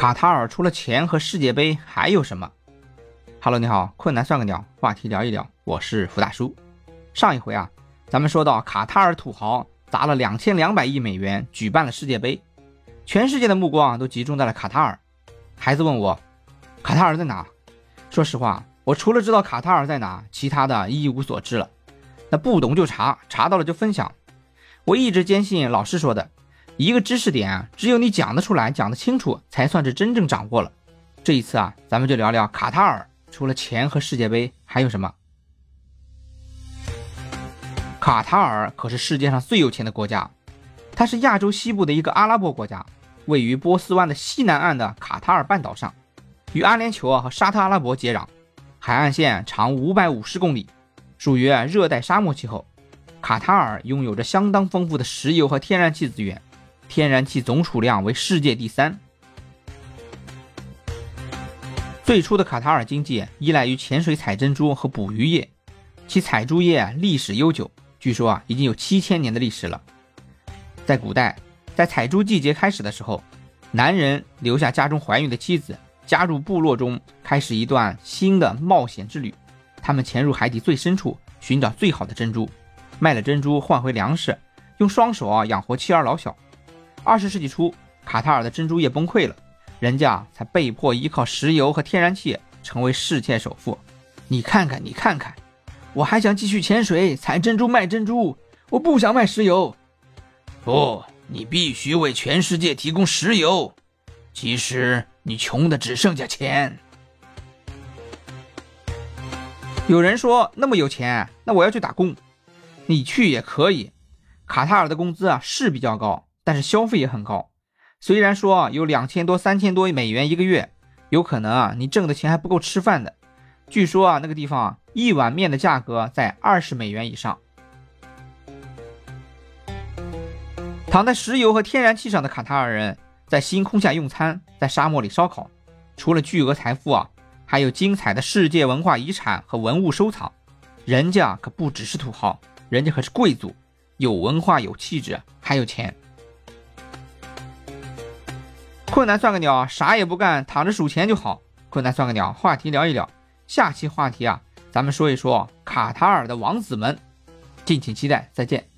卡塔尔除了钱和世界杯还有什么？Hello，你好，困难算个鸟，话题聊一聊，我是福大叔。上一回啊，咱们说到卡塔尔土豪砸了两千两百亿美元举办了世界杯，全世界的目光都集中在了卡塔尔。孩子问我，卡塔尔在哪？说实话，我除了知道卡塔尔在哪，其他的一无所知了。那不懂就查，查到了就分享。我一直坚信老师说的。一个知识点啊，只有你讲得出来、讲得清楚，才算是真正掌握了。这一次啊，咱们就聊聊卡塔尔，除了钱和世界杯，还有什么？卡塔尔可是世界上最有钱的国家，它是亚洲西部的一个阿拉伯国家，位于波斯湾的西南岸的卡塔尔半岛上，与阿联酋啊和沙特阿拉伯接壤，海岸线长五百五十公里，属于热带沙漠气候。卡塔尔拥有着相当丰富的石油和天然气资源。天然气总储量为世界第三。最初的卡塔尔经济依赖于潜水采珍珠和捕鱼业，其采珠业历史悠久，据说啊已经有七千年的历史了。在古代，在采珠季节开始的时候，男人留下家中怀孕的妻子，加入部落中，开始一段新的冒险之旅。他们潜入海底最深处，寻找最好的珍珠，卖了珍珠换回粮食，用双手啊养活妻儿老小。二十世纪初，卡塔尔的珍珠业崩溃了，人家才被迫依靠石油和天然气成为世界首富。你看看，你看看，我还想继续潜水、采珍珠、卖珍珠，我不想卖石油。不，你必须为全世界提供石油。其实你穷的只剩下钱。有人说那么有钱，那我要去打工。你去也可以，卡塔尔的工资啊是比较高。但是消费也很高，虽然说啊有两千多、三千多美元一个月，有可能啊你挣的钱还不够吃饭的。据说啊那个地方啊一碗面的价格在二十美元以上。躺在石油和天然气上的卡塔尔人，在星空下用餐，在沙漠里烧烤，除了巨额财富啊，还有精彩的世界文化遗产和文物收藏。人家可不只是土豪，人家可是贵族，有文化、有气质，还有钱。困难算个鸟，啥也不干，躺着数钱就好。困难算个鸟，话题聊一聊。下期话题啊，咱们说一说卡塔尔的王子们，敬请期待，再见。